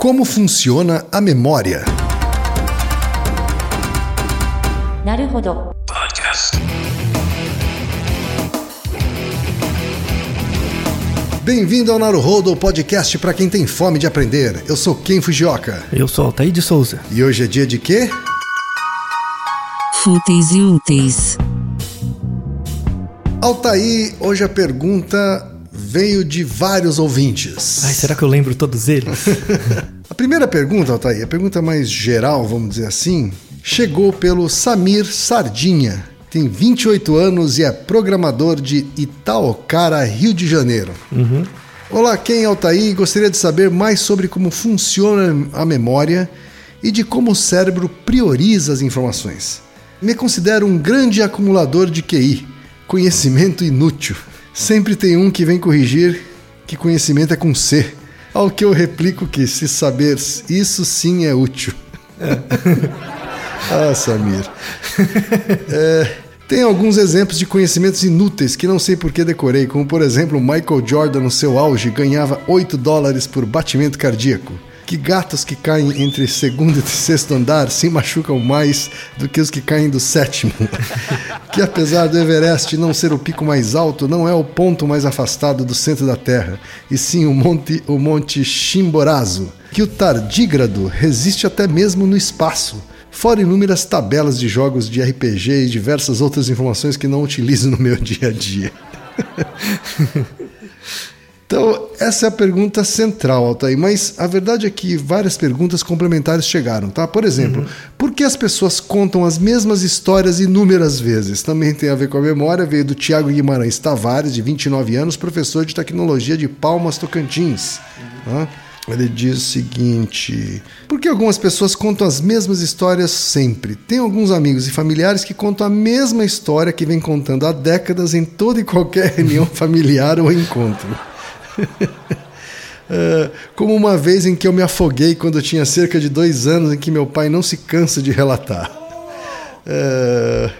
Como funciona a memória? Naruhodo. Bem-vindo ao Naruhodo, podcast para quem tem fome de aprender. Eu sou Ken Fujioka. Eu sou Altair de Souza. E hoje é dia de quê? Fúteis e úteis. Altair, hoje a pergunta veio de vários ouvintes. Ai, será que eu lembro todos eles? A primeira pergunta, Altair, a pergunta mais geral, vamos dizer assim, chegou pelo Samir Sardinha. Tem 28 anos e é programador de Itaocara, Rio de Janeiro. Olá, quem é Altair? Gostaria de saber mais sobre como funciona a memória e de como o cérebro prioriza as informações. Me considero um grande acumulador de QI, conhecimento inútil. Sempre tem um que vem corrigir que conhecimento é com C. Ao que eu replico que se saber isso sim é útil. ah, Samir. É, tem alguns exemplos de conhecimentos inúteis que não sei por que decorei, como por exemplo, Michael Jordan no seu auge ganhava 8 dólares por batimento cardíaco. Que gatos que caem entre segundo e sexto andar se machucam mais do que os que caem do sétimo. que apesar do Everest não ser o pico mais alto, não é o ponto mais afastado do centro da Terra, e sim o monte, o monte Chimborazo. Que o tardígrado resiste até mesmo no espaço fora inúmeras tabelas de jogos de RPG e diversas outras informações que não utilizo no meu dia a dia. então, essa é a pergunta central, Altair, mas a verdade é que várias perguntas complementares chegaram, tá? Por exemplo, por que as pessoas contam as mesmas histórias inúmeras vezes? Também tem a ver com a memória, veio do Tiago Guimarães Tavares, de 29 anos, professor de tecnologia de Palmas Tocantins. Tá? Ele diz o seguinte: Por que algumas pessoas contam as mesmas histórias sempre? Tem alguns amigos e familiares que contam a mesma história que vem contando há décadas em toda e qualquer reunião familiar ou encontro. É, como uma vez em que eu me afoguei quando tinha cerca de dois anos, em que meu pai não se cansa de relatar. É,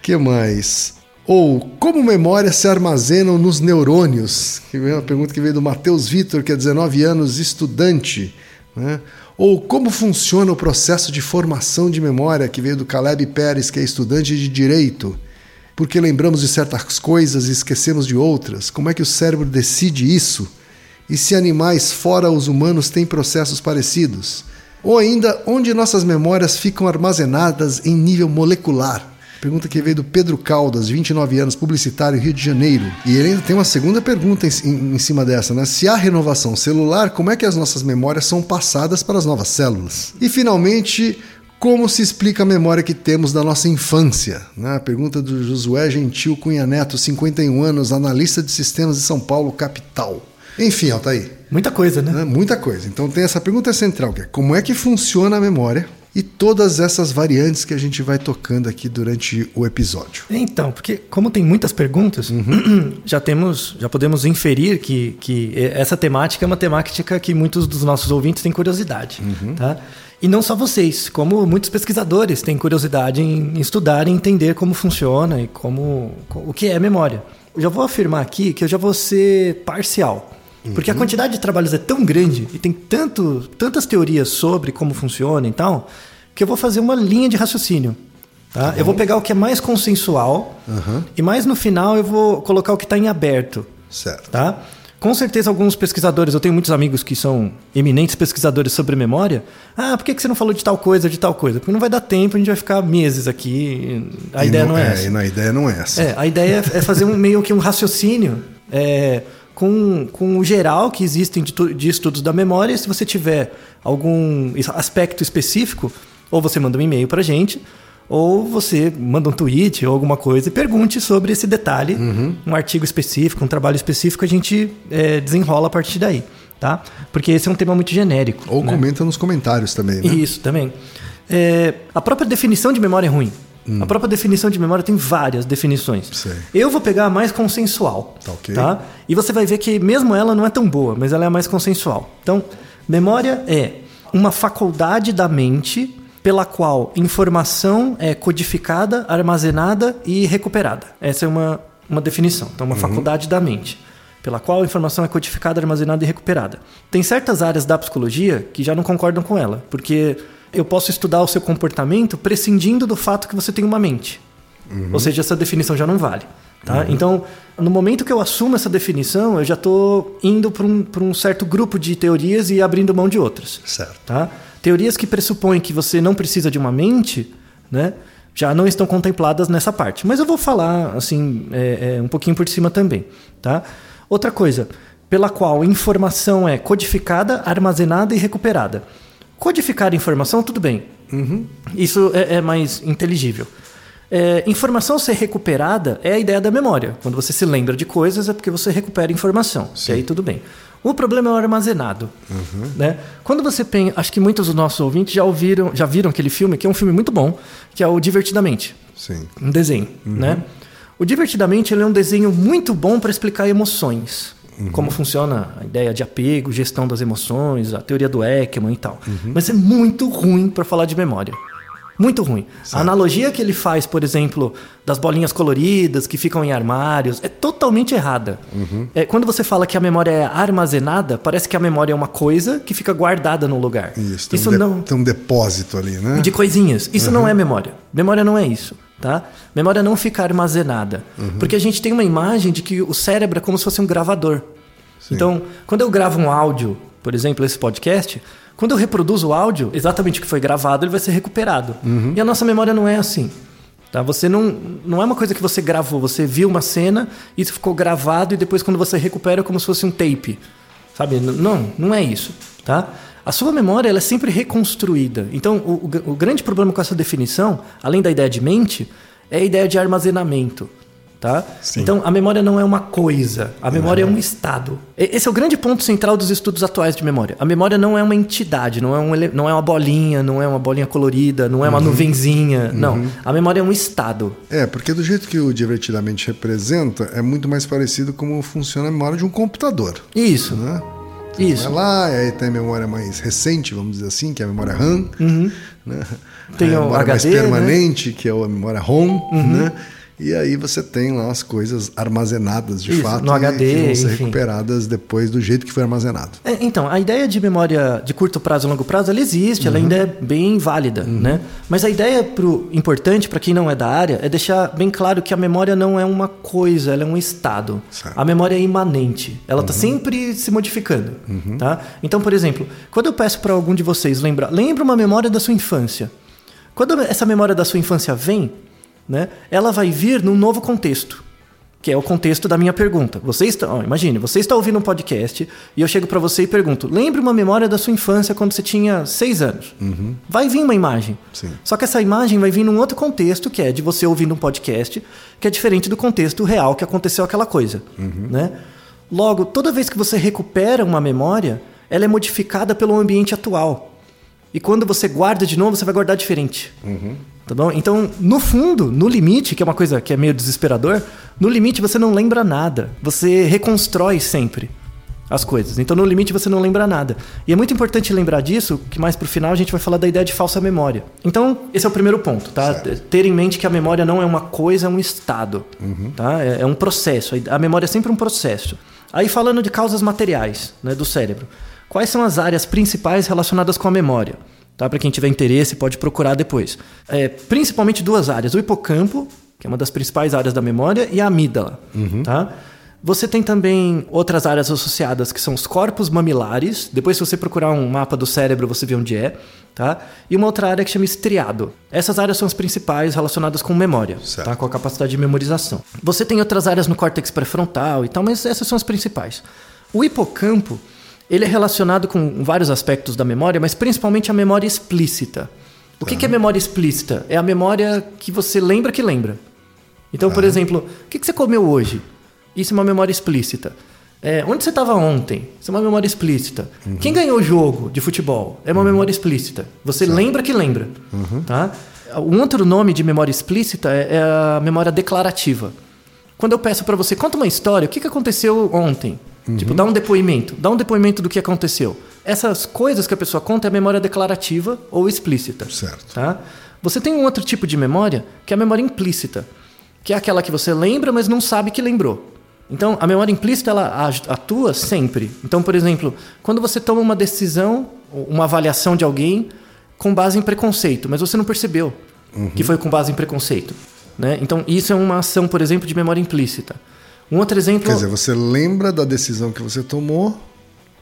que mais? Ou como memórias se armazenam nos neurônios? Que é uma pergunta que veio do Matheus Vitor, que é 19 anos, estudante. Né? Ou como funciona o processo de formação de memória, que veio do Caleb Pérez, que é estudante de direito. Porque lembramos de certas coisas e esquecemos de outras? Como é que o cérebro decide isso? E se animais fora os humanos têm processos parecidos? Ou ainda, onde nossas memórias ficam armazenadas em nível molecular? Pergunta que veio do Pedro Caldas, 29 anos, publicitário, Rio de Janeiro. E ele ainda tem uma segunda pergunta em, em, em, cima dessa, né? Se há renovação celular, como é que as nossas memórias são passadas para as novas células? E finalmente, como se explica a memória que temos da nossa infância? Né? A pergunta do Josué Gentil Cunha Neto, 51 anos, analista de sistemas de São Paulo, capital. Enfim, Altair. Muita coisa, né? né? Muita coisa. Então tem essa pergunta central, que é como é que funciona a memória? e todas essas variantes que a gente vai tocando aqui durante o episódio. Então, porque como tem muitas perguntas, uhum. já temos, já podemos inferir que, que essa temática é uma temática que muitos dos nossos ouvintes têm curiosidade, uhum. tá? E não só vocês, como muitos pesquisadores têm curiosidade em estudar e entender como funciona e como o que é memória. Eu já vou afirmar aqui que eu já vou ser parcial. Porque a quantidade de trabalhos é tão grande e tem tanto, tantas teorias sobre como funciona e tal, que eu vou fazer uma linha de raciocínio. Tá? eu vou pegar o que é mais consensual Uhum. e mais no final eu vou colocar o que está em aberto. Certo. Tá? Com certeza, alguns pesquisadores, eu tenho muitos amigos que são eminentes pesquisadores sobre memória. Ah, por que que você não falou de tal coisa, de tal coisa? Porque não vai dar tempo, a gente vai ficar meses aqui. A E ideia não, é, é essa. e na ideia não é essa. É, a ideia é fazer um, meio que um raciocínio é, com, com o geral que existem de, de estudos da memória. Se você tiver algum aspecto específico, ou você manda um e-mail para a gente, ou você manda um tweet ou alguma coisa e pergunte sobre esse detalhe, um artigo específico, um trabalho específico, a gente é, desenrola a partir daí, tá? Porque esse é um tema muito genérico. Ou né? comenta nos comentários também, né? Isso, também. É, a própria definição de memória é ruim. A própria definição de memória tem várias definições. Sei. Eu vou pegar a mais consensual. Tá ok. E você vai ver que mesmo ela não é tão boa, mas ela é a mais consensual. Então, memória é uma faculdade da mente pela qual informação é codificada, armazenada e recuperada. Essa é uma, uma definição. Então, uma faculdade da mente. pela qual a informação é codificada, armazenada e recuperada. Tem certas áreas da psicologia que já não concordam com ela, porque eu posso estudar o seu comportamento prescindindo do fato que você tem uma mente. Ou seja, essa definição já não vale. Tá? Então, no momento que eu assumo essa definição, eu já estou indo para um, pra um certo grupo de teorias e abrindo mão de outras. Certo. Tá? Teorias que pressupõem que você não precisa de uma mente, né, já não estão contempladas nessa parte. Mas eu vou falar assim é, é, um pouquinho por cima também. Tá? Outra coisa, pela qual informação é codificada, armazenada e recuperada. Codificar informação, tudo bem. Isso é, é mais inteligível. É, informação ser recuperada é a ideia da memória. Quando você se lembra de coisas é porque você recupera informação. E aí tudo bem. O problema é o armazenado. Né? Quando você pensa, acho que muitos dos nossos ouvintes já ouviram, já viram aquele filme, que é um filme muito bom, que é o Divertidamente, Sim. um desenho, né? O Divertidamente ele é um desenho muito bom para explicar emoções. Como funciona a ideia de apego, gestão das emoções, a teoria do Ekman e tal. Mas é muito ruim para falar de memória. Muito ruim. A analogia que ele faz, por exemplo, das bolinhas coloridas que ficam em armários, é totalmente errada. É, quando você fala que a memória é armazenada, parece que a memória é uma coisa que fica guardada num lugar. Isso, tem, Isso um, não tem um depósito ali, né? de coisinhas. Isso não é memória. Memória não é isso, tá? Memória não fica armazenada. Porque a gente tem uma imagem de que o cérebro é como se fosse um gravador. Então, quando eu gravo um áudio, por exemplo, esse podcast, quando eu reproduzo o áudio, exatamente o que foi gravado, ele vai ser recuperado. E a nossa memória não é assim. Tá? Você não, não é uma coisa que você gravou, você viu uma cena, isso ficou gravado e depois quando você recupera é como se fosse um tape. Sabe? Não, não é isso, tá? A sua memória ela é sempre reconstruída. Então, o, o o grande problema com essa definição, além da ideia de mente, é a ideia de armazenamento, tá? Sim. Então, a memória não é uma coisa, a memória é um estado. Esse é o grande ponto central dos estudos atuais de memória. A memória não é uma entidade, não é, um, ele- não é uma bolinha, não é uma bolinha colorida, não é uma nuvenzinha, não. A memória é um estado. É, porque do jeito que o divertidamente representa, é muito mais parecido como funciona a memória de um computador. Isso, Né? isso. Vai lá, aí tem a memória mais recente, vamos dizer assim, que é a memória RAM. Né? Uhum. Tem a o memória mais HD, né? permanente, que é a memória ROM. Né? E aí você tem lá as coisas armazenadas de Isso, fato no e HD, que vão ser enfim. recuperadas depois do jeito que foi armazenado. É, então, a ideia de memória de curto prazo e longo prazo, ela existe, ela ainda é bem válida, né? Mas a ideia pro, importante para quem não é da área é deixar bem claro que a memória não é uma coisa, ela é um estado. Certo. A memória é imanente, ela está sempre se modificando, tá? Então, por exemplo, quando eu peço para algum de vocês lembrar, lembra uma memória da sua infância. Quando essa memória da sua infância vem, né, ela vai vir num novo contexto que é o contexto da minha pergunta. Você está, ó, imagine, você está ouvindo um podcast e eu chego para você e pergunto: lembre uma memória da sua infância quando você tinha seis anos? Vai vir uma imagem. Sim. Só que essa imagem vai vir num outro contexto, que é de você ouvindo um podcast, que é diferente do contexto real que aconteceu aquela coisa, né? Logo, toda vez que você recupera uma memória, ela é modificada pelo ambiente atual. E quando você guarda de novo, você vai guardar diferente. Tá bom? Então, no fundo, no limite, que é uma coisa que é meio desesperador, no limite você não lembra nada. Você reconstrói sempre as coisas. Então, no limite você não lembra nada. E é muito importante lembrar disso, que mais pro final a gente vai falar da ideia de falsa memória. Então, esse é o primeiro ponto, tá? Ter em mente que a memória não é uma coisa, é um estado, tá? É, é um processo. A memória é sempre um processo. Aí falando de causas materiais, né, do cérebro. Quais são as áreas principais relacionadas com a memória? Tá? Para quem tiver interesse, pode procurar depois. É, principalmente duas áreas: o hipocampo, que é uma das principais áreas da memória, e a amígdala. Tá? Você tem também outras áreas associadas que são os corpos mamilares. Depois, se você procurar um mapa do cérebro, você vê onde é. Tá? E uma outra área que chama estriado. Essas áreas são as principais relacionadas com memória, Certo. tá? com a capacidade de memorização. Você tem outras áreas no córtex pré-frontal e tal, mas essas são as principais. O hipocampo ele é relacionado com vários aspectos da memória, mas principalmente a memória explícita. O que, que é memória explícita? É a memória que você lembra que lembra. Então, por exemplo, o que, você comeu hoje? Isso é uma memória explícita. É, onde você estava ontem? Isso é uma memória explícita. Quem ganhou o jogo de futebol? É uma memória explícita. Você lembra que lembra. Tá? Um outro nome de memória explícita é, é a memória declarativa. Quando eu peço para você, conta uma história, o que, que aconteceu ontem? Tipo, dá um depoimento. Dá um depoimento do que aconteceu. Essas coisas que a pessoa conta é a memória declarativa ou explícita. Certo. Tá? Você tem um outro tipo de memória, que é a memória implícita. Que é aquela que você lembra, mas não sabe que lembrou. Então, a memória implícita ela atua sempre. Então, por exemplo, quando você toma uma decisão, uma avaliação de alguém com base em preconceito, mas você não percebeu que foi com base em preconceito. Né? Então, isso é uma ação, por exemplo, de memória implícita. Um outro exemplo, Quer dizer, você lembra da decisão que você tomou,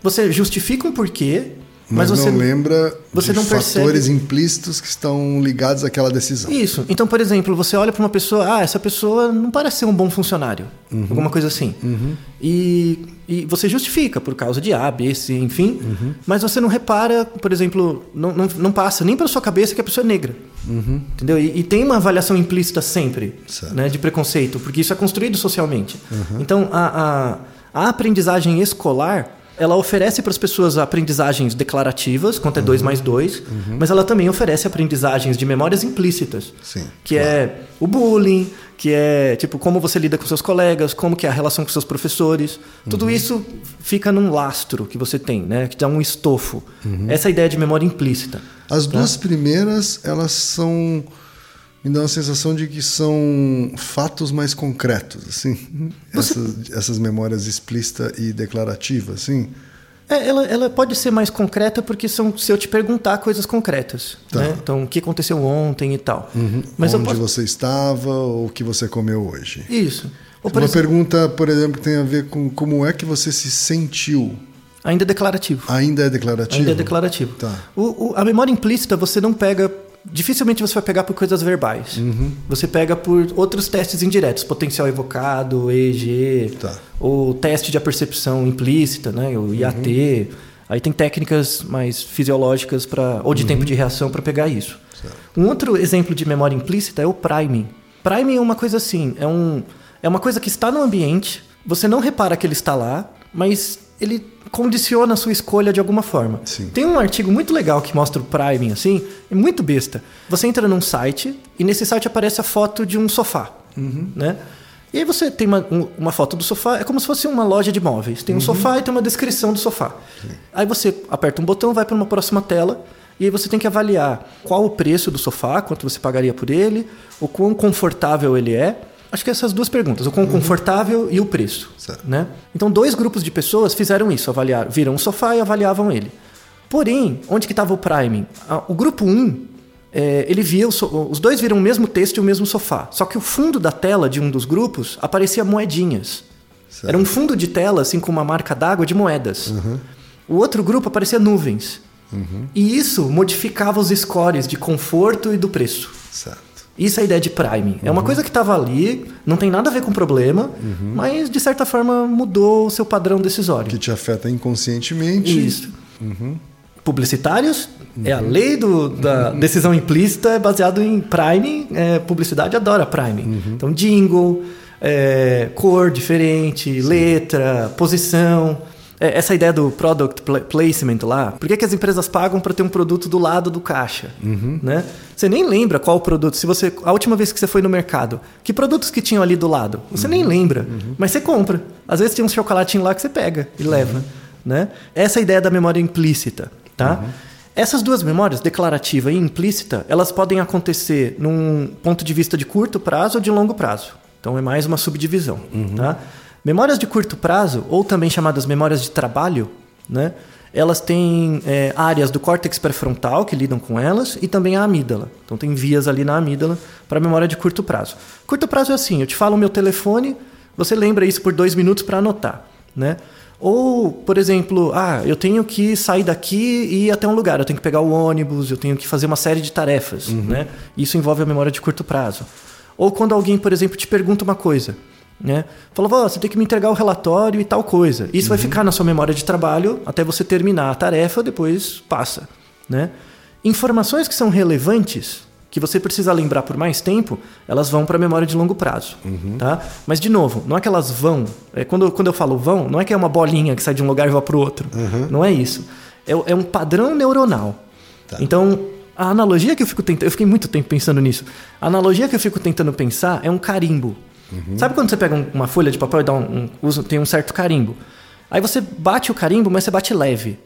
você justifica um porquê, mas, mas, você não lembra você não percebe- fatores implícitos que estão ligados àquela decisão. Isso. Então, por exemplo, você olha para uma pessoa, ah, essa pessoa não parece ser um bom funcionário, alguma coisa assim. E, e você justifica por causa de A, B, C, enfim, mas você não repara, por exemplo, não, não, não passa nem pela sua cabeça que a pessoa é negra. Entendeu? E, e tem uma avaliação implícita sempre Certo. né, de preconceito, porque isso é construído socialmente. Então, a, a, a aprendizagem escolar. Ela oferece para as pessoas aprendizagens declarativas, quanto é 2 mais 2, mas ela também oferece aprendizagens de memórias implícitas Sim, que é o bullying, que é tipo como você lida com seus colegas, como que é a relação com seus professores. Tudo isso fica num lastro que você tem, né? Que dá um estofo. Essa é a ideia de memória implícita. As duas primeiras, elas são. Me dão a sensação de que são fatos mais concretos, assim. Essas, essas memórias explícita e declarativa, assim. É, ela, ela pode ser mais concreta porque são se eu te perguntar coisas concretas, Tá. né? Então, o que aconteceu ontem e tal. Mas eu Onde posso... você estava ou o que você comeu hoje. Isso. Ou, Uma exemplo, pergunta, por exemplo, que tem a ver com como é que você se sentiu. ainda é declarativo. Ainda é declarativo? Ainda é declarativo. Tá. O- o- a memória implícita você não pega. Dificilmente você vai pegar por coisas verbais. Uhum. Você pega por outros testes indiretos, potencial evocado, EEG, Tá. o teste de apercepção implícita, né, o IAT. Aí tem técnicas mais fisiológicas para ou de tempo de reação para pegar isso. Um outro exemplo de memória implícita é o priming. Priming é uma coisa assim, é, um, é uma coisa que está no ambiente, você não repara que ele está lá, mas ele condiciona a sua escolha de alguma forma. Sim. Tem um artigo muito legal que mostra o priming assim, é muito besta. Você entra num site e nesse site aparece a foto de um sofá, né? E aí você tem uma, um- uma foto do sofá, é como se fosse uma loja de móveis. Tem um sofá e tem uma descrição do sofá. Aí você aperta um botão, vai para uma próxima tela e aí você tem que avaliar qual o preço do sofá, quanto você pagaria por ele, o quão confortável ele é. Acho que essas duas perguntas, o quão confortável e o preço. Certo. Né? Então, dois grupos de pessoas fizeram isso, avaliaram, viram um sofá e avaliavam ele. Porém, onde que estava o priming? O grupo 1, é, ele via, so- os dois viram o mesmo texto e o mesmo sofá. Só que o fundo da tela de um dos grupos aparecia moedinhas. Certo. Era um fundo de tela, assim, com uma marca d'água de moedas. O outro grupo aparecia nuvens. E isso modificava os scores de conforto e do preço. Certo. Isso é a ideia de priming. É uma coisa que estava ali, não tem nada a ver com o problema, mas de certa forma mudou o seu padrão decisório. Que te afeta inconscientemente. Isso. Publicitários, é a lei do, da decisão implícita, é baseado em priming. é, publicidade adora priming. Então, jingle, é, cor diferente, letra, posição. É, essa ideia do product pla- placement lá. Por que, que as empresas pagam para ter um produto do lado do caixa? Né? Você nem lembra qual produto. Se você A última vez que você foi no mercado, que produtos que tinham ali do lado? Você nem lembra, mas você compra. Às vezes tem um chocolatinho lá que você pega e leva. Né? Essa é ideia da memória implícita. Tá? Essas duas memórias, declarativa e implícita, elas podem acontecer num ponto de vista de curto prazo ou de longo prazo. Então é mais uma subdivisão. Tá? Memórias de curto prazo, ou também chamadas memórias de trabalho, né? elas têm é, áreas do córtex pré-frontal que lidam com elas e também a amígdala. Então tem vias ali na amígdala para memória de curto prazo. Curto prazo é assim, eu te falo o meu telefone, você lembra isso por dois minutos para anotar. Né? Ou, por exemplo, ah, eu tenho que sair daqui e ir até um lugar, eu tenho que pegar o ônibus, eu tenho que fazer uma série de tarefas. Né? Isso envolve a memória de curto prazo. Ou quando alguém, por exemplo, te pergunta uma coisa. Né? Falou, "Ó, você tem que me entregar o relatório e tal coisa. Isso vai ficar na sua memória de trabalho até você terminar a tarefa, depois passa. Né? Informações que são relevantes, que você precisa lembrar por mais tempo, elas vão para a memória de longo prazo. Tá? Mas, de novo, não é que elas vão. É, quando, quando eu falo vão, não é que é uma bolinha que sai de um lugar e vai para o outro. Não é isso. É, é um padrão neuronal. Então, a analogia que eu fico tentando. Eu fiquei muito tempo pensando nisso. A analogia que eu fico tentando pensar é um carimbo. Sabe quando você pega um- uma folha de papel e dá um, um- usa, tem um certo carimbo? Aí você bate o carimbo, mas você bate leve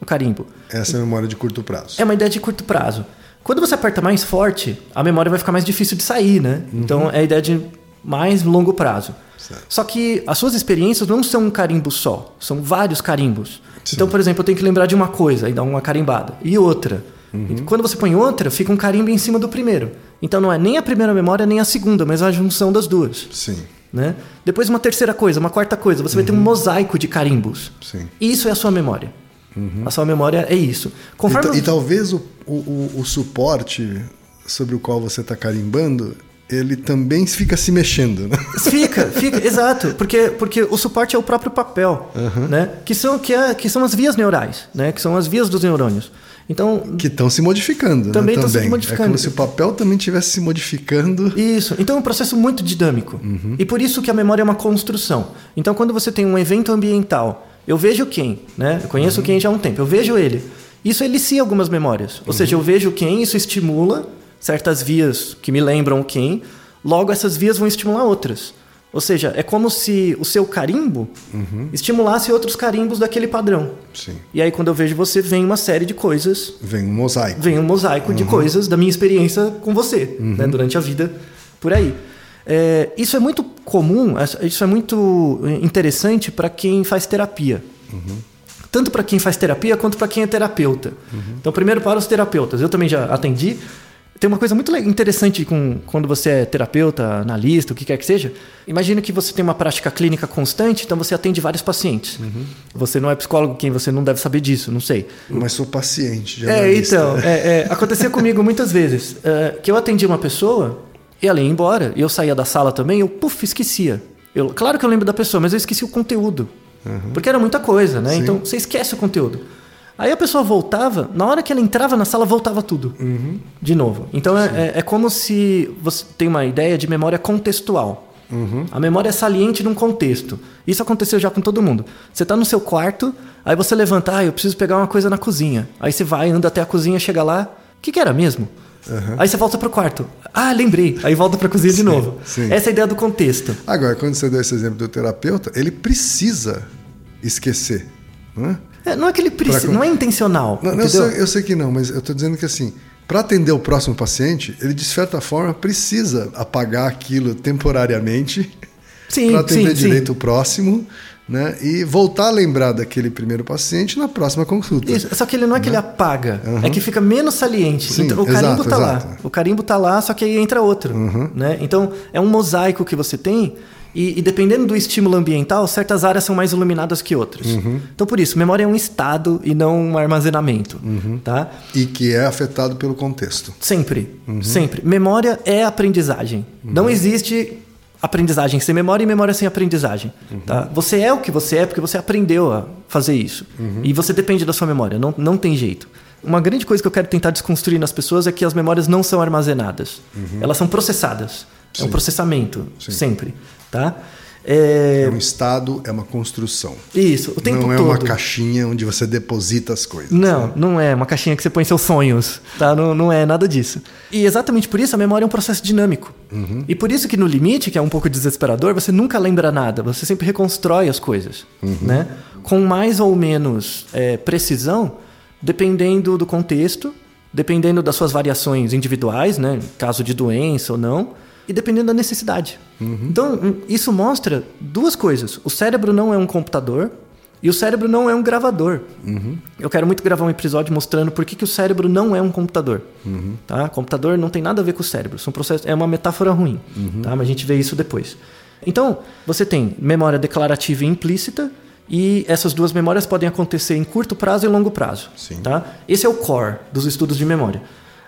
o carimbo. Essa é a memória de curto prazo. É uma ideia de curto prazo. Quando você aperta mais forte, a memória vai ficar mais difícil de sair, né? Então é a ideia de mais longo prazo. Certo. Só que as suas experiências não são um carimbo só, são vários carimbos. Sim. Então, por exemplo, eu tenho que lembrar de uma coisa e dar uma carimbada, e outra. Uhum. Quando você põe outra, fica um carimbo em cima do primeiro. Então não é nem a primeira memória nem a segunda, mas a junção das duas. Sim, Né? Depois uma terceira coisa, uma quarta coisa, você vai ter um mosaico de carimbos. sim. Isso é a sua memória. A sua memória é isso. Conforme E, e talvez o, o- o suporte sobre o qual você está carimbando, ele também fica se mexendo, né? Fica, fica, exato. Porque, porque o suporte é o próprio papel, né? Que são, que, é, que são as vias neurais, né? Que são as vias dos neurônios. Então, Que estão se modificando. né, Também estão se também. modificando. É como se o papel também estivesse se modificando. Isso. Então é um processo muito dinâmico. Uhum. E por isso que a memória é uma construção. Então quando você tem um evento ambiental, eu vejo quem, né? Eu conheço Uhum. quem já há um tempo, eu vejo ele. Isso elicia algumas memórias. Ou seja, eu Uhum. vejo quem, isso estimula certas vias que me lembram quem, logo essas vias vão estimular outras. Ou seja, é como se o seu carimbo Uhum. estimulasse outros carimbos daquele padrão. Sim. E aí quando eu vejo você, vem uma série de coisas Vem um mosaico. vem um mosaico de coisas da minha experiência com você, né, durante a vida por aí. É, isso é muito comum, isso é muito interessante para quem faz terapia. Tanto para quem faz terapia quanto para quem é terapeuta. Então, primeiro para os terapeutas. Eu também já atendi. Tem uma coisa muito interessante com, quando você é terapeuta, analista, o que quer que seja. Imagina que você tem uma prática clínica constante, então você atende vários pacientes. Você não é psicólogo, quem você não deve saber disso, não sei. Mas sou paciente. É, jornalista. então, é, é, acontecia comigo muitas vezes é, que eu atendia uma pessoa e ela ia embora, e eu saía da sala também, eu, puf, esquecia. Eu, claro que eu lembro da pessoa, mas eu esqueci o conteúdo. Porque era muita coisa, né? Sim. Então você esquece o conteúdo. Aí a pessoa voltava, na hora que ela entrava na sala, voltava tudo. De novo. Então é, é, é como se você tem uma ideia de memória contextual. A memória é saliente num contexto. Isso aconteceu já com todo mundo. Você está no seu quarto, aí você levanta, ah, eu preciso pegar uma coisa na cozinha. Aí você vai, anda até a cozinha, chega lá, o que, que era mesmo? Aí você volta pro quarto. Ah, lembrei. Aí volta pra cozinha de novo. sim. Essa é a ideia do contexto. Agora, quando você deu esse exemplo do terapeuta, ele precisa esquecer. Não é? Não é que ele precisa, Pra- não é intencional. Não, eu, sei, eu sei que não, mas eu estou dizendo que assim, para atender o próximo paciente, ele de certa forma precisa apagar aquilo temporariamente Sim, para atender sim, sim. direito o próximo, né? E voltar a lembrar daquele primeiro paciente na próxima consulta. Isso, só que ele não é que ele apaga, é que fica menos saliente. Né? Sim, então, o carimbo exato, tá exato. Uhum. lá. O carimbo tá lá, só que aí entra outro. Né? Então, é um mosaico que você tem. E, e dependendo do estímulo ambiental, certas áreas são mais iluminadas que outras. Uhum. Então, por isso, memória é um estado e não um armazenamento. Uhum. Tá? E que é afetado pelo contexto. Sempre, Uhum. sempre. Memória é aprendizagem. Não existe aprendizagem sem memória e memória sem aprendizagem. Uhum. Tá? Você é o que você é porque você aprendeu a fazer isso. Uhum. E você depende da sua memória, não, não tem jeito. Uma grande coisa que eu quero tentar desconstruir nas pessoas é que as memórias não são armazenadas. Elas são processadas. É um Uhum. Sim. processamento, Sim. sempre. Tá? É, É um estado, é uma construção. Isso, o tempo não é todo. uma caixinha onde você deposita as coisas. Não, não é uma caixinha que você põe seus sonhos, tá? Não, não é nada disso. E exatamente por isso a memória é um processo dinâmico. E por isso que no limite, que é um pouco desesperador, você nunca lembra nada, você sempre reconstrói as coisas, né? Com mais ou menos é, precisão, dependendo do contexto, dependendo das suas variações individuais, né? Caso de doença ou não, e dependendo da necessidade. Então, hum, isso mostra duas coisas. O cérebro não é um computador, e o cérebro não é um gravador. Eu quero muito gravar um episódio mostrando por que, que o cérebro não é um computador. Tá? Computador não tem nada a ver com o cérebro. São processos, é uma metáfora ruim. Tá? Mas a gente vê isso depois. Então, você tem memória declarativa e implícita. E essas duas memórias podem acontecer em curto prazo e longo prazo. Sim. Tá? Esse é o core dos estudos de memória.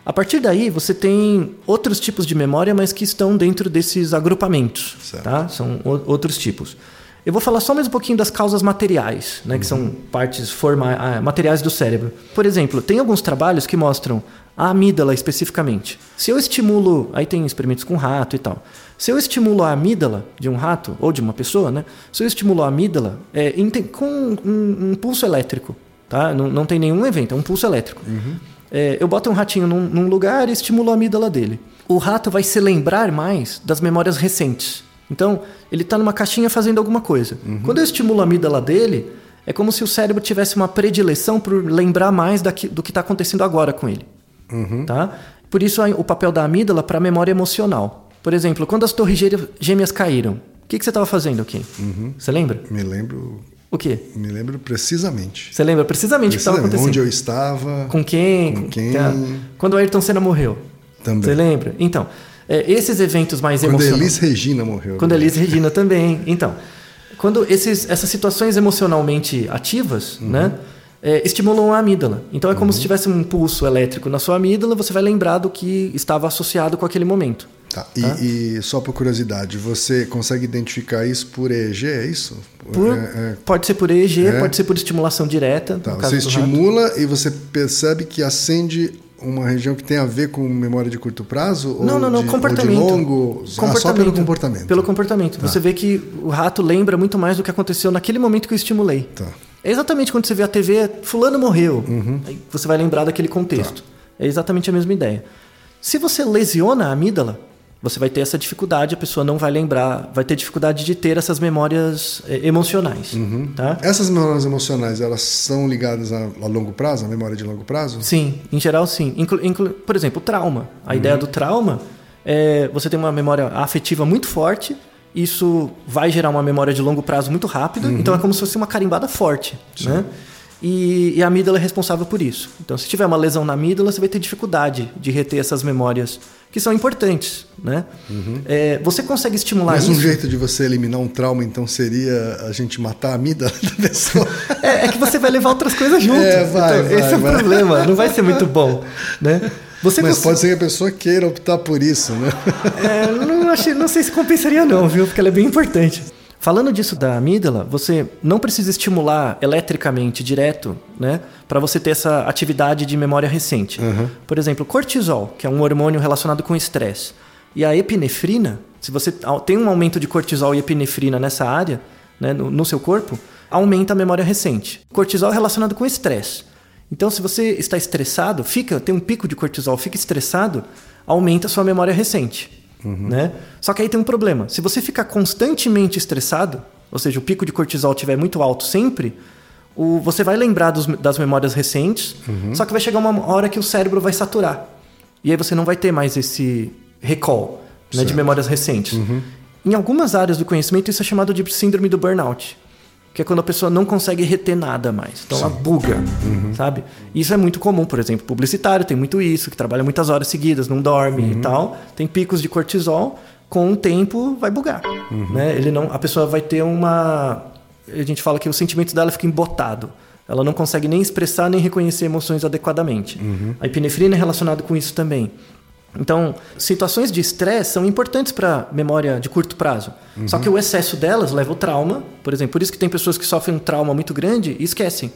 A partir daí, você tem outros tipos de memória, mas que estão dentro desses agrupamentos. Certo. Tá? São outros tipos. Eu vou falar só mais um pouquinho das causas materiais, né, que são partes forma ah, materiais do cérebro. Por exemplo, tem alguns trabalhos que mostram a amígdala especificamente. Se eu estimulo, aí tem experimentos com rato e tal. Se eu estimulo a amígdala de um rato ou de uma pessoa, né? Se eu estimulo a amígdala é, com um, um pulso elétrico, tá? Não, não tem nenhum evento, é um pulso elétrico. É, eu boto um ratinho num, num lugar e estimulo a amígdala dele. O rato vai se lembrar mais das memórias recentes. Então, ele está numa caixinha fazendo alguma coisa. Quando eu estimulo a amígdala dele, é como se o cérebro tivesse uma predileção por lembrar mais daqui- do que está acontecendo agora com ele. Tá? Por isso, o papel da amígdala para a memória emocional. Por exemplo, quando as torres gê- gêmeas caíram, o que, que você estava fazendo aqui? Você lembra? Me lembro, O quê? me lembro precisamente. Você lembra precisamente o que estava Precisamente acontecendo? onde eu estava. Com quem? Com quem? tá. Quando o Ayrton Senna morreu. Também. Você lembra? Então, é, esses eventos mais Quando a emocionantes. Elis Regina morreu. Quando a Elis Regina também. Então, quando esses, essas situações emocionalmente ativas, Uhum. né? é, estimulam a amígdala. Então é como se tivesse um pulso elétrico na sua amígdala, você vai lembrar do que estava associado com aquele momento. Tá. E, e só por curiosidade, você consegue identificar isso por EEG, é isso? Por- É, é, Pode ser por EEG, É. pode ser por estimulação direta. tá, Você do rato. estimula e você percebe que acende uma região que tem a ver com memória de curto prazo? Não, ou não, não, de, comportamento. Ou de longo? Ah, só pelo comportamento. Pelo comportamento. Você vê que o rato lembra muito mais do que aconteceu naquele momento que eu estimulei. Tá. É exatamente quando você vê a TV, fulano morreu. Uhum. Aí você vai lembrar daquele contexto. Tá. É exatamente a mesma ideia. Se você lesiona a amígdala, você vai ter essa dificuldade, a pessoa não vai lembrar, vai ter dificuldade de ter essas memórias eh, emocionais. Uhum. Tá? Essas memórias emocionais, elas são ligadas a, a longo prazo, a memória de longo prazo? Sim, em geral sim. Inclu- inclu- por exemplo, o trauma. A Uhum. ideia do trauma é você tem uma memória afetiva muito forte, isso vai gerar uma memória de longo prazo muito rápido, Uhum. então é como se fosse uma carimbada forte. Né? E, e a amígdala é responsável por isso. Então, se tiver uma lesão na amígdala, você vai ter dificuldade de reter essas memórias que são importantes. Né? É, você consegue estimular Uhum. Mas isso. um jeito de você eliminar um trauma, então, seria a gente matar a amígdala da pessoa? É, é que você vai levar outras coisas junto. É, vai, Então, vai, esse é o vai. problema. Não vai ser muito bom. Né? Você Mas pode ser que a pessoa queira optar por isso, né? É, não, achei, não sei se compensaria não, viu? Porque ela é bem importante. Falando disso da amígdala, você não precisa estimular eletricamente direto, né? Para você ter essa atividade de memória recente. Por exemplo, cortisol, que é um hormônio relacionado com estresse. E a epinefrina, se você tem um aumento de cortisol e epinefrina nessa área, né, no, no seu corpo, aumenta a memória recente. Cortisol é relacionado com estresse. Então, se você está estressado, fica, tem um pico de cortisol, fica estressado, aumenta a sua memória recente. Né? Só que aí tem um problema. Se você ficar constantemente estressado, ou seja, o pico de cortisol estiver muito alto sempre, o, você vai lembrar dos- das memórias recentes, só que vai chegar uma hora que o cérebro vai saturar. E aí você não vai ter mais esse recall né, de memórias recentes. Em algumas áreas do conhecimento, isso é chamado de síndrome do burnout. Que é quando a pessoa não consegue reter nada mais. Então ela buga, sabe? Isso é muito comum, por exemplo, publicitário tem muito isso, que trabalha muitas horas seguidas, não dorme e tal. Tem picos de cortisol, com o tempo vai bugar. Né? Ele não, a pessoa vai ter uma. A gente fala que os sentimentos dela ficam embotado. Ela não consegue nem expressar nem reconhecer emoções adequadamente. A epinefrina é relacionada com isso também. Então, situações de estresse são importantes para memória de curto prazo. Só que o excesso delas leva ao trauma, por exemplo. Por isso que tem pessoas que sofrem um trauma muito grande e esquecem.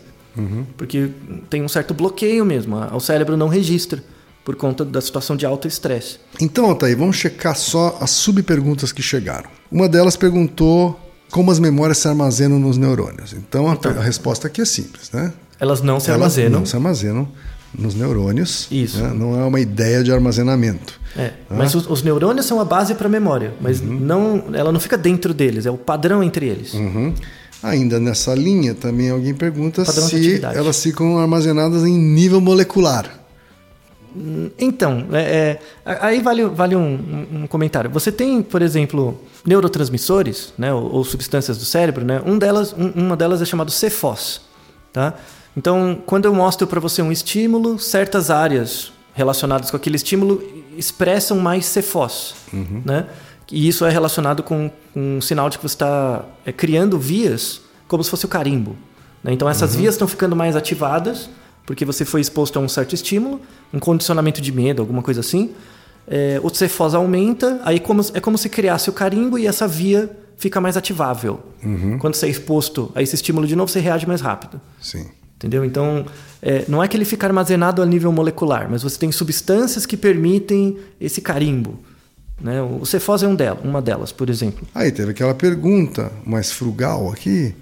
Porque tem um certo bloqueio mesmo. O cérebro não registra por conta da situação de alto estresse. Então, Altair, vamos checar só as subperguntas que chegaram. Uma delas perguntou como as memórias se armazenam nos neurônios. Então, a, a resposta aqui é simples, né? Elas não se Elas armazenam. Não se armazenam nos neurônios. Isso. né? Não é uma ideia de armazenamento. É, mas os, os neurônios são a base para a memória, mas não, ela não fica dentro deles, é o padrão entre eles. Uhum. Ainda nessa linha, também alguém pergunta Padrão se elas ficam armazenadas em nível molecular. Então, é, é, aí vale, vale um, um- um comentário. Você tem, por exemplo, neurotransmissores, né, ou, ou substâncias do cérebro, né? Um delas, um- uma delas é chamado CFOS, tá? Então, quando eu mostro para você um estímulo, certas áreas relacionadas com aquele estímulo expressam mais CFOS, né? E isso é relacionado com, com um sinal de que você está é, criando vias como se fosse o carimbo. né? Então, essas vias estão ficando mais ativadas porque você foi exposto a um certo estímulo, um condicionamento de medo, alguma coisa assim. É, o CFOS aumenta, aí como- é como se criasse o carimbo e essa via fica mais ativável. Quando você é exposto a esse estímulo de novo, você reage mais rápido. Sim. Entendeu? Então, é, não é que ele fica armazenado a nível molecular, mas você tem substâncias que permitem esse carimbo. Né? O CFOS é um dela, uma delas, por exemplo. Aí teve aquela pergunta mais frugal aqui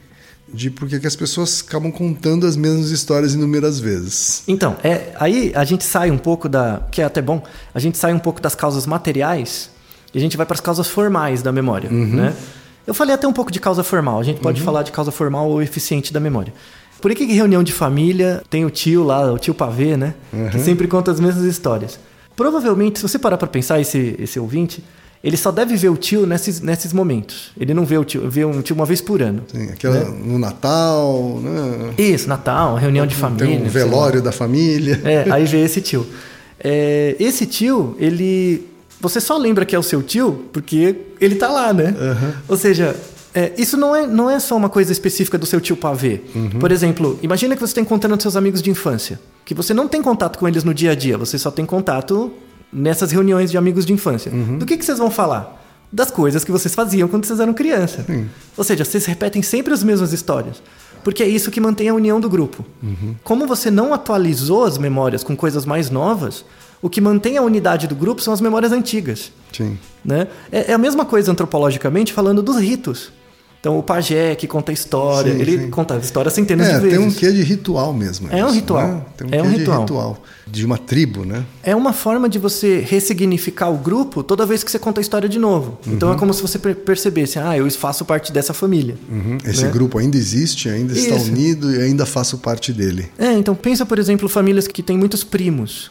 de por que as pessoas acabam contando as mesmas histórias inúmeras vezes. Então, é, aí a gente sai um pouco da. que é até bom, a gente sai um pouco das causas materiais e a gente vai para as causas formais da memória. Né? Eu falei até um pouco de causa formal, a gente pode falar de causa formal ou eficiente da memória. Por que, que reunião de família tem o tio lá, o tio pavê, né? Que sempre conta as mesmas histórias. Provavelmente, se você parar para pensar, esse, esse ouvinte, ele só deve ver o tio nesses, nesses momentos. Ele não vê o tio, vê um tio uma vez por ano. Sim, aquela no Natal, né? Isso, Natal, reunião de família. Tem um velório da família. É, aí vê esse tio. É, esse tio, ele. Você só lembra que é o seu tio porque ele tá lá, né? Ou seja, é, isso não é, não é só uma coisa específica do seu tio pavê. Por exemplo, imagina que você está encontrando seus amigos de infância, que você não tem contato com eles no dia a dia, você só tem contato nessas reuniões de amigos de infância. Do que, que vocês vão falar? Das coisas que vocês faziam quando vocês eram criança. Ou seja, vocês repetem sempre as mesmas histórias. Porque é isso que mantém a união do grupo. Como você não atualizou as memórias com coisas mais novas, o que mantém a unidade do grupo são as memórias antigas. Sim. Né? É, é a mesma coisa antropologicamente falando dos ritos. Então, o pajé que conta a história, Sim, ele sim. conta a história centenas É, de vezes. tem um quê de ritual mesmo. É um isso, ritual. né? Tem um É quê um de ritual. ritual. De uma tribo, né? É uma forma de você ressignificar o grupo toda vez que você conta a história de novo. Então, é como se você per- percebesse, ah, eu faço parte dessa família. Uhum. Esse Né? grupo ainda existe, ainda está Isso. unido e ainda faço parte dele. É, então pensa, por exemplo, famílias que têm muitos primos.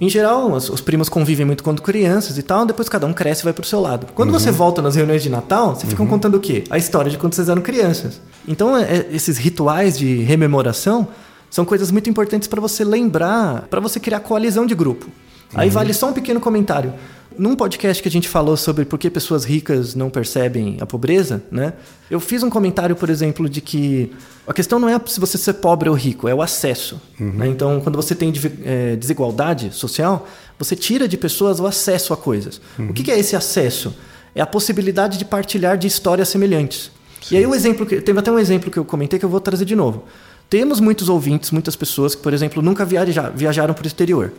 Em geral, os, os primos convivem muito quando crianças e tal, depois cada um cresce e vai pro seu lado. Quando você volta nas reuniões de Natal, vocês ficam contando o quê? A história de quando vocês eram crianças. Então, é- é- esses rituais de rememoração são coisas muito importantes para você lembrar, para você criar coalizão de grupo. Aí vale só um pequeno comentário. Num podcast que a gente falou sobre por que pessoas ricas não percebem a pobreza, né? Eu fiz um comentário, por exemplo, de que a questão não é se você ser pobre ou rico, é o acesso. né? Então, quando você tem eh, desigualdade social, você tira de pessoas o acesso a coisas. O que que é esse acesso? É a possibilidade de partilhar de histórias semelhantes. E aí o exemplo que teve até um exemplo que eu comentei que eu vou trazer de novo. Temos muitos ouvintes, muitas pessoas que, por exemplo, nunca viaja, viajaram para o exterior.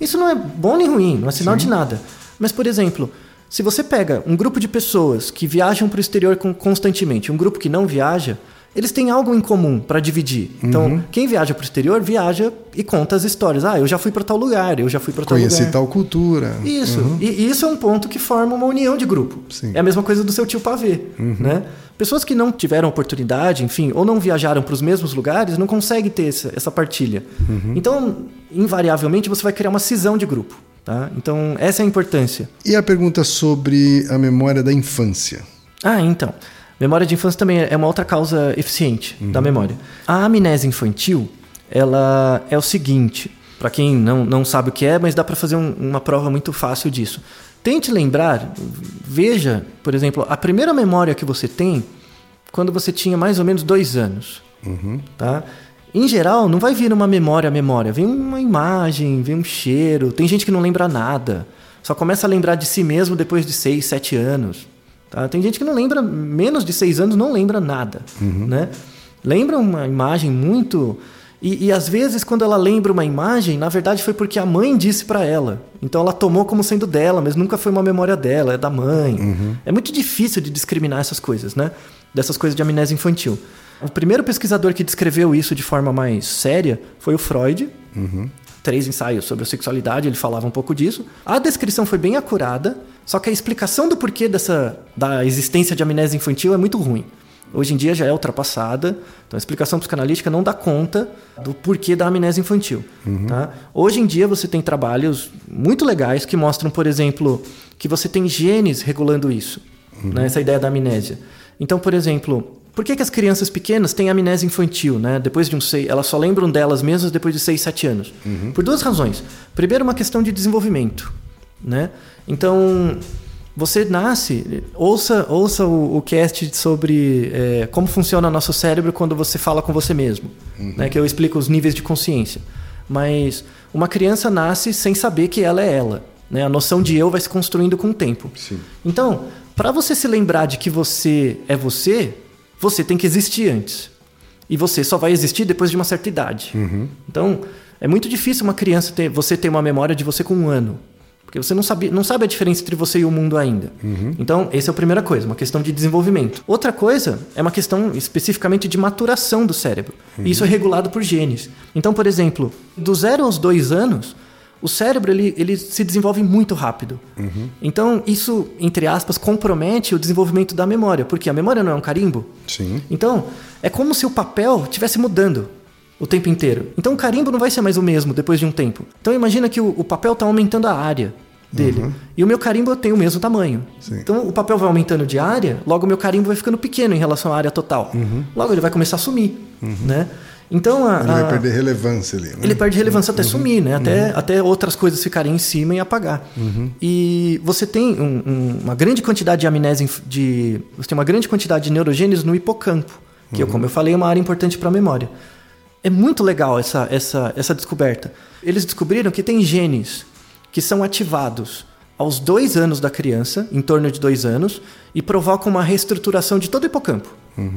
Isso não é bom nem ruim, não é sinal de nada. Mas, por exemplo, se você pega um grupo de pessoas que viajam para o exterior con- constantemente, um grupo que não viaja, eles têm algo em comum para dividir. Então, quem viaja para o exterior viaja e conta as histórias. Ah, eu já fui para tal lugar, eu já fui para tal Conheci lugar. tal cultura. Isso. E, e isso é um ponto que forma uma união de grupo. Sim. É a mesma coisa do seu tio pavê, né? Pessoas que não tiveram oportunidade, enfim, ou não viajaram para os mesmos lugares, não conseguem ter essa, essa partilha. Então, invariavelmente, você vai criar uma cisão de grupo, tá? Então, essa é a importância. E a pergunta sobre a memória da infância? Ah, então. Memória de infância também é uma outra causa eficiente da memória. A amnésia infantil, ela é o seguinte, para quem não, não sabe o que é, mas dá para fazer um- uma prova muito fácil disso. Tente lembrar, veja, por exemplo, a primeira memória que você tem quando você tinha mais ou menos dois anos. Tá? Em geral, não vai vir uma memória, memória. Vem uma imagem, vem um cheiro. Tem gente que não lembra nada. Só começa a lembrar de si mesmo depois de seis, sete anos. Tá? Tem gente que não lembra, menos de seis anos, não lembra nada. Né? Lembra uma imagem muito. E, e às vezes, quando ela lembra uma imagem, na verdade foi porque a mãe disse para ela. Então ela tomou como sendo dela, mas nunca foi uma memória dela, é da mãe. É muito difícil de discriminar essas coisas, né? Dessas coisas de amnésia infantil. O primeiro pesquisador que descreveu isso de forma mais séria foi o Freud. Três ensaios sobre a sexualidade, ele falava um pouco disso. A descrição foi bem acurada, só que a explicação do porquê dessa, da existência de amnésia infantil é muito ruim. Hoje em dia já é ultrapassada, então a explicação psicanalítica não dá conta do porquê da amnésia infantil. Tá? Hoje em dia você tem trabalhos muito legais que mostram, por exemplo, que você tem genes regulando isso, né? essa ideia da amnésia. Então, por exemplo, por que, que as crianças pequenas têm amnésia infantil? Né? Depois de um sei, elas só lembram delas mesmas depois de 6, 7 anos. Por duas razões. Primeiro, uma questão de desenvolvimento. Né? Então, você nasce, ouça, ouça o, o cast sobre é, como funciona o nosso cérebro quando você fala com você mesmo, né, que eu explico os níveis de consciência. Mas uma criança nasce sem saber que ela é ela. Né? A noção de eu vai se construindo com o tempo. Sim. Então, para você se lembrar de que você é você, você tem que existir antes. E você só vai existir depois de uma certa idade. Então, é muito difícil uma criança ter, você ter uma memória de você com um ano. Porque você não sabe, não sabe a diferença entre você e o mundo ainda. Então, essa é a primeira coisa, uma questão de desenvolvimento. Outra coisa é uma questão especificamente de maturação do cérebro. E isso é regulado por genes. Então, por exemplo, do zero aos dois anos, o cérebro ele, ele se desenvolve muito rápido. Então, isso, entre aspas, compromete o desenvolvimento da memória. Porque a memória não é um carimbo. Sim. Então, é como se o papel estivesse mudando o tempo inteiro. Então, o carimbo não vai ser mais o mesmo depois de um tempo. Então, imagina que o, o papel está aumentando a área. dele. E o meu carimbo tem o mesmo tamanho. Sim. Então o papel vai aumentando de área, logo o meu carimbo vai ficando pequeno em relação à área total. Logo ele vai começar a sumir, né? Então a, Ele a- vai perder relevância ali, né? ele perde relevância até sumir, né? Até, até outras coisas ficarem em cima e apagar. E você tem um- um- uma grande quantidade de amnésia, de, você tem uma grande quantidade de neurogênios no hipocampo, que, como eu falei, é uma área importante para a memória. É muito legal essa, essa, essa descoberta. Eles descobriram que tem genes que são ativados aos dois anos da criança, em torno de dois anos, e provocam uma reestruturação de todo o hipocampo.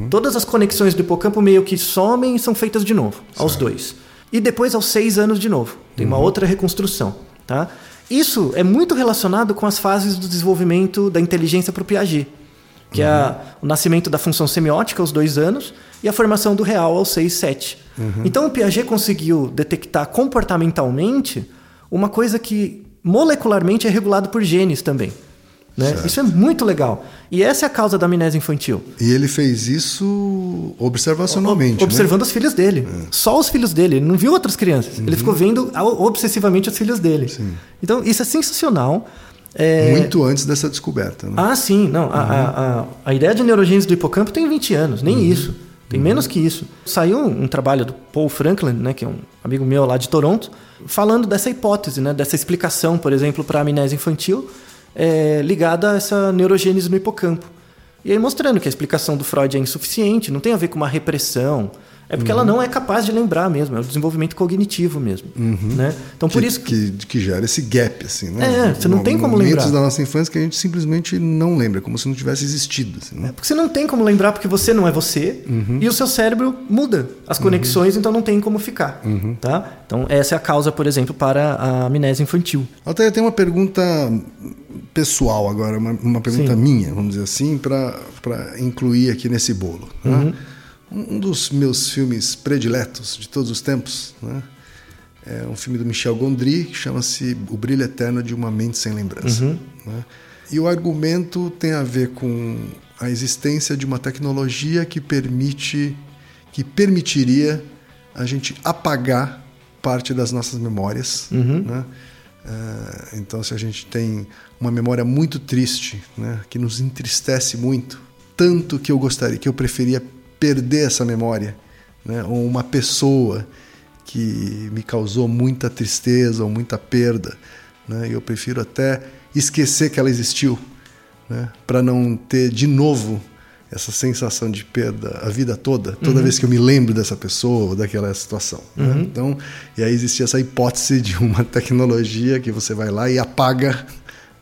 Todas as conexões do hipocampo meio que somem e são feitas de novo, aos dois. E depois aos seis anos de novo. Tem uma outra reconstrução. Tá? Isso é muito relacionado com as fases do desenvolvimento da inteligência para o Piaget, que é a- o nascimento da função semiótica aos dois anos e a formação do real aos seis, sete. Então o Piaget conseguiu detectar comportamentalmente uma coisa que molecularmente é regulado por genes também. Né? Isso é muito legal. E essa é a causa da amnésia infantil. E ele fez isso observacionalmente, Observando né? os filhos dele. Só os filhos dele. Ele não viu outras crianças. Ele ficou vendo obsessivamente os filhos dele. Então, isso é sensacional. É, Muito antes dessa descoberta, né? Ah, sim. Não, a, a, a, a ideia de neurogênese do hipocampo tem 20 anos, nem isso. Tem menos que isso. Saiu um trabalho do Paul Franklin, né, que é um amigo meu lá de Toronto, falando dessa hipótese, né, dessa explicação, por exemplo, para a amnésia infantil é, ligada a essa neurogênese no hipocampo. E aí mostrando que a explicação do Freud é insuficiente, não tem a ver com uma repressão. É porque ela não é capaz de lembrar mesmo, é o desenvolvimento cognitivo mesmo. Né? Então, por que, isso que, que gera esse gap, assim, né? É, você não tem como Momentos lembrar. da nossa infância que a gente simplesmente não lembra, como se não tivesse existido, assim, né? Porque você não tem como lembrar porque você não é você e o seu cérebro muda as conexões, então não tem como ficar. Tá? Então, essa é a causa, por exemplo, para a amnésia infantil. Altair, tem uma pergunta pessoal agora, uma, uma pergunta Sim. minha, vamos dizer assim, para incluir aqui nesse bolo. né? Uhum. Um dos meus filmes prediletos de todos os tempos né? é um filme do Michel Gondry que chama-se O Brilho Eterno de uma Mente Sem Lembrança. Uhum. né? E o argumento tem a ver com a existência de uma tecnologia que permite, que permitiria a gente apagar parte das nossas memórias, né? Eh, então, se a gente tem uma memória muito triste, né, que nos entristece muito, tanto que eu gostaria, que eu preferia perder essa memória, né, ou uma pessoa que me causou muita tristeza ou muita perda, né, e eu prefiro até esquecer que ela existiu, né, para não ter de novo essa sensação de perda a vida toda, toda vez que eu me lembro dessa pessoa ou daquela situação. né? Então, e aí existia essa hipótese de uma tecnologia que você vai lá e apaga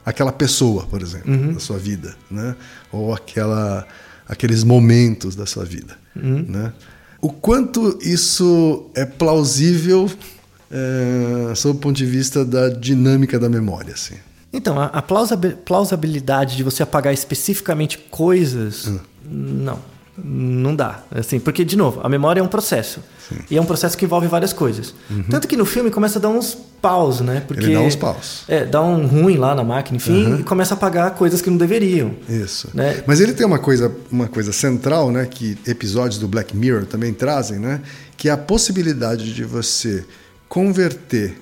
aquela pessoa, por exemplo, da sua vida, né? Ou aquela, aqueles momentos da sua vida, né? O quanto isso é plausível é, sob o ponto de vista da dinâmica da memória, assim. Então, a, plausibilidade de você apagar especificamente coisas, não. Não dá. Assim, porque, de novo, a memória é um processo. E é um processo que envolve várias coisas. Tanto que no filme começa a dar uns paus, né? Porque, Ele dá uns paus. É, dá um ruim lá na máquina, enfim, e começa a apagar coisas que não deveriam. Isso. Né? Mas ele tem uma coisa, uma coisa central, né, que episódios do Black Mirror também trazem, né, que é a possibilidade de você converter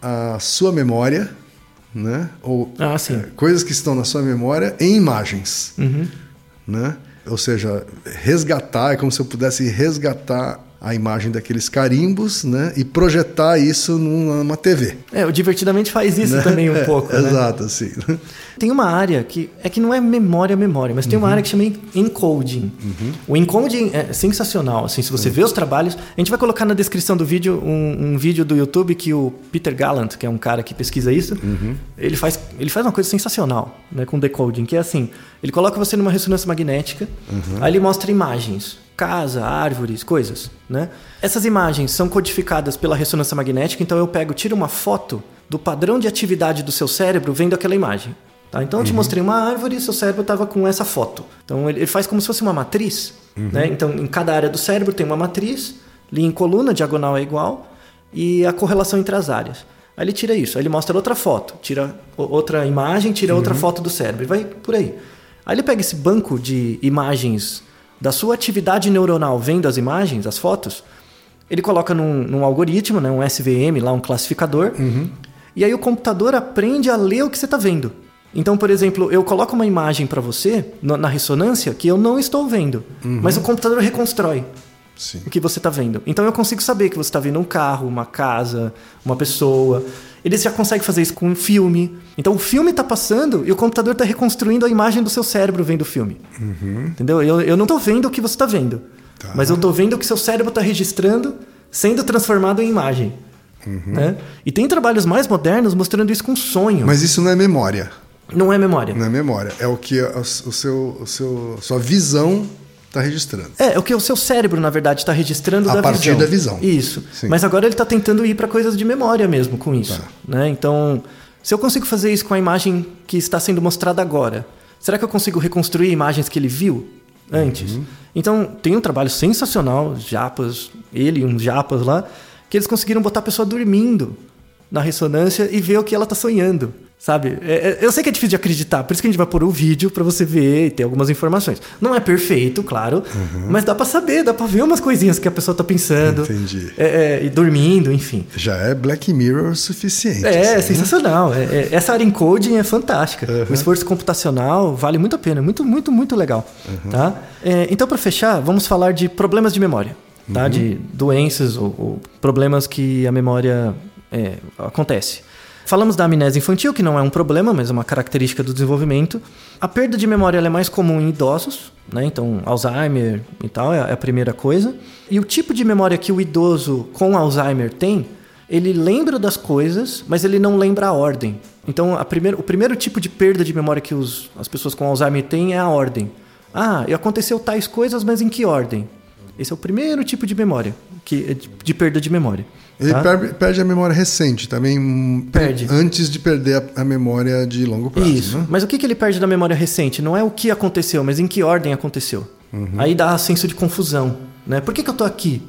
a sua memória, né, ou Ah, sim. é, coisas que estão na sua memória em imagens, Uhum. né? Ou seja, resgatar é como se eu pudesse resgatar a imagem daqueles carimbos, né, e projetar isso numa TV. É, o Divertidamente faz isso né? também um É, pouco. né? Exato, assim. Tem uma área que é que não é memória, memória, mas tem uma área que chama en- encoding. O encoding é sensacional. Assim, se você vê os trabalhos, a gente vai colocar na descrição do vídeo um, um vídeo do YouTube que o Peter Gallant, que é um cara que pesquisa isso, ele faz ele faz uma coisa sensacional, né, com decoding, que é assim, ele coloca você numa ressonância magnética, aí ele mostra imagens, casa, árvores, coisas, né? Essas imagens são codificadas pela ressonância magnética, então eu pego, tiro uma foto do padrão de atividade do seu cérebro vendo aquela imagem. Tá? Então eu te mostrei uma árvore e seu cérebro estava com essa foto. Então ele ele faz como se fosse uma matriz. Né? Então em cada área do cérebro tem uma matriz, linha em coluna, diagonal é igual, e a correlação entre as áreas. Aí ele tira isso, aí ele mostra outra foto, tira outra imagem, tira outra foto do cérebro, e vai por aí. Aí ele pega esse banco de imagens da sua atividade neuronal vendo as imagens, as fotos, ele coloca num, num algoritmo, né, um SVM, lá um classificador, E aí o computador aprende a ler o que você está vendo. Então, por exemplo, eu coloco uma imagem para você na, ressonância que eu não estou vendo, mas o computador reconstrói Sim. o que você está vendo. Então eu consigo saber que você está vendo um carro, uma casa, uma pessoa. Eles já conseguem fazer isso com um filme. Então o filme está passando e o computador está reconstruindo a imagem do seu cérebro vendo o filme. Entendeu? Eu, eu não estou vendo o que você está vendo, Tá. mas eu estou vendo o que seu cérebro está registrando sendo transformado em imagem. Né? E tem trabalhos mais modernos mostrando isso com sonho. Mas isso não é memória. Não é memória. Não é memória. É o que a- o seu, o seu, sua visão está registrando. É, o que o seu cérebro, na verdade, está registrando A da partir visão. da visão. Isso. Sim. Mas agora ele está tentando ir para coisas de memória mesmo com isso. Tá. Né? Então, se eu consigo fazer isso com a imagem que está sendo mostrada agora, será que eu consigo reconstruir imagens que ele viu antes? Uhum. Então, tem um trabalho sensacional, os japas, ele e uns japas lá, que eles conseguiram botar a pessoa dormindo na ressonância e ver o que ela está sonhando. Sabe? É- é- eu sei que é difícil de acreditar, por isso que a gente vai pôr o vídeo para você ver e ter algumas informações. Não é perfeito, claro, Uhum. mas dá para saber, dá para ver umas coisinhas que a pessoa tá pensando. Entendi. É, é, e dormindo, enfim. Já é Black Mirror o suficiente. É, assim, né? sensacional. É- é- essa área encoding é fantástica. Uhum. O esforço computacional vale muito a pena. Muito, muito, muito legal. Uhum. Tá? É, então, para fechar, vamos falar de problemas de memória. Tá? Uhum. De doenças ou, ou problemas que a memória é, acontece. Falamos da amnésia infantil, que não é um problema, mas é uma característica do desenvolvimento. A perda de memória é mais comum em idosos, né? então Alzheimer e tal é a é a primeira coisa. E o tipo de memória que o idoso com Alzheimer tem ele lembra das coisas, mas ele não lembra a ordem. Então, a o primeiro tipo de perda de memória que os, as pessoas com Alzheimer têm é a ordem. Ah, e aconteceu tais coisas, mas em que ordem? Esse é o primeiro tipo de memória, que, de perda de memória. Ele tá? perde, perde a memória recente também. Perde. Antes de perder a, a memória de longo prazo. Isso. Né? Mas o que, que ele perde da memória recente? Não é o que aconteceu, mas em que ordem aconteceu. Aí dá senso de confusão. Né? Por que, que eu tô aqui?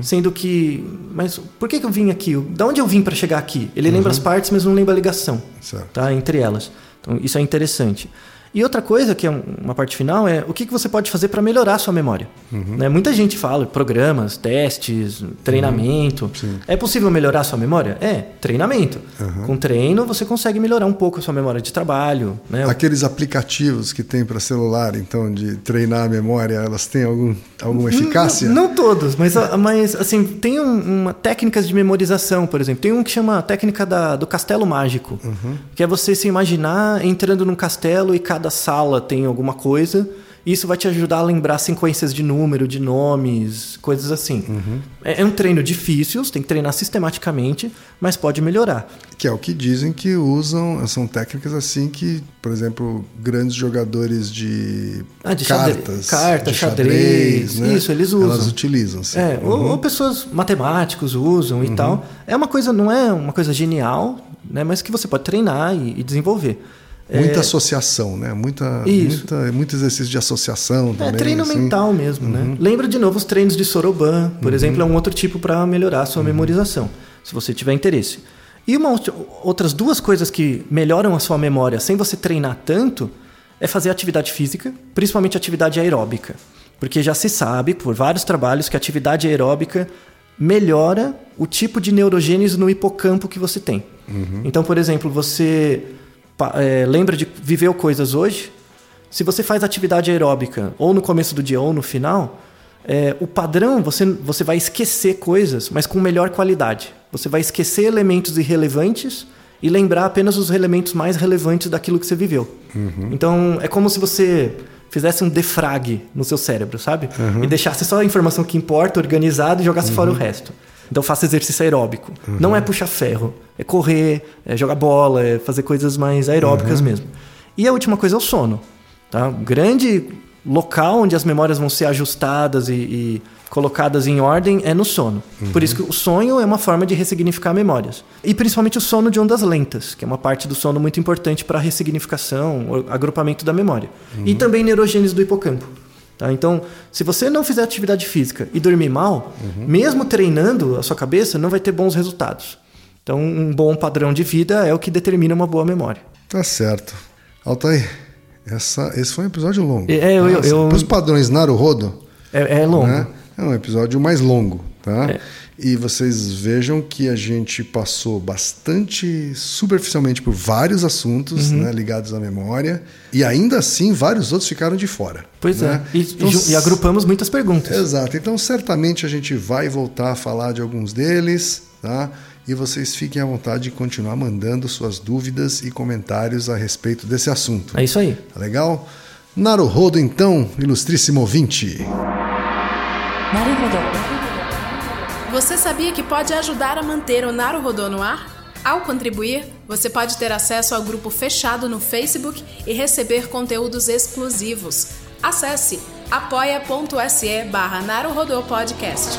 Sendo que. Mas por que, que eu vim aqui? Da onde eu vim para chegar aqui? Ele lembra as partes, mas não lembra a ligação Certo. tá? entre elas. Então, isso é interessante. E outra coisa, que é um- uma parte final, é o que, que você pode fazer para melhorar a sua memória. Né? Muita gente fala programas, testes, treinamento. É possível melhorar a sua memória? É, treinamento. Com treino, você consegue melhorar um pouco a sua memória de trabalho. Né? Aqueles aplicativos que tem para celular, então, de treinar a memória, elas têm algum, alguma eficácia? Não, não todos, mas, mas assim, tem um, uma técnicas de memorização, por exemplo. Tem um que chama a técnica da, do castelo mágico, que é você se imaginar entrando num castelo e cada sala tem alguma coisa. e Isso vai te ajudar a lembrar sequências de número, de nomes, coisas assim. É, é um treino difícil, você tem que treinar sistematicamente, mas pode melhorar. Que é o que dizem que usam, são técnicas assim que, por exemplo, grandes jogadores de, Ah, de cartas, carta, de xadrez, né? isso, eles usam. Elas utilizam, sim. É, ou, ou pessoas matemáticos usam e tal. É uma coisa, não é uma coisa genial, né? Mas que você pode treinar e, e desenvolver. Muita associação, né? Muita, Isso. muita, muito exercício de associação É também. treino assim. mental mesmo, né? Lembra de novo os treinos de Soroban, por exemplo, é um outro tipo para melhorar a sua memorização, se você tiver interesse. E uma outra- outras duas coisas que melhoram a sua memória sem você treinar tanto é fazer atividade física, principalmente atividade aeróbica. Porque já se sabe, por vários trabalhos, que a atividade aeróbica melhora o tipo de neurogênese no hipocampo que você tem. Então, por exemplo, você é, lembra de viveu coisas hoje, se você faz atividade aeróbica ou no começo do dia ou no final, é, o padrão você, você vai esquecer coisas, mas com melhor qualidade. Você vai esquecer elementos irrelevantes e lembrar apenas os elementos mais relevantes daquilo que você viveu. Então é como se você fizesse um defrag no seu cérebro, sabe? E deixasse só a informação que importa organizada e jogasse fora o resto. Então faça exercício aeróbico. Não é puxar ferro, é correr, é jogar bola, é fazer coisas mais aeróbicas mesmo. E a última coisa é o sono. Tá? Um grande local onde as memórias vão ser ajustadas e, e colocadas em ordem é no sono. Por isso que o sonho é uma forma de ressignificar memórias. E principalmente o sono de ondas lentas, que é uma parte do sono muito importante para a ressignificação, o agrupamento da memória. E também neurogênese do hipocampo. Tá? Então, se você não fizer atividade física e dormir mal, mesmo treinando a sua cabeça, não vai ter bons resultados. Então, um bom padrão de vida é o que determina uma boa memória. Tá certo. Altair, essa, esse foi um episódio longo. É, eu- eu- eu- Para os padrões Naruhodo, É, é longo. né? É um episódio mais longo. Tá? É. E vocês vejam que a gente passou bastante superficialmente por vários assuntos Uhum. né, ligados à memória, e ainda assim vários outros ficaram de fora. Pois né? é. E, Então, e e agrupamos muitas perguntas. Exato. Então, certamente a gente vai voltar a falar de alguns deles, tá? e vocês fiquem à vontade de continuar mandando suas dúvidas e comentários a respeito desse assunto. É isso aí. Tá legal? Naruhodo, então, ilustríssimo ouvinte. Naruhodo. Você sabia que pode ajudar a manter o Naruhodo no ar? Ao contribuir, você pode ter acesso ao grupo fechado no Facebook e receber conteúdos exclusivos. Acesse apoia.se barra Podcast.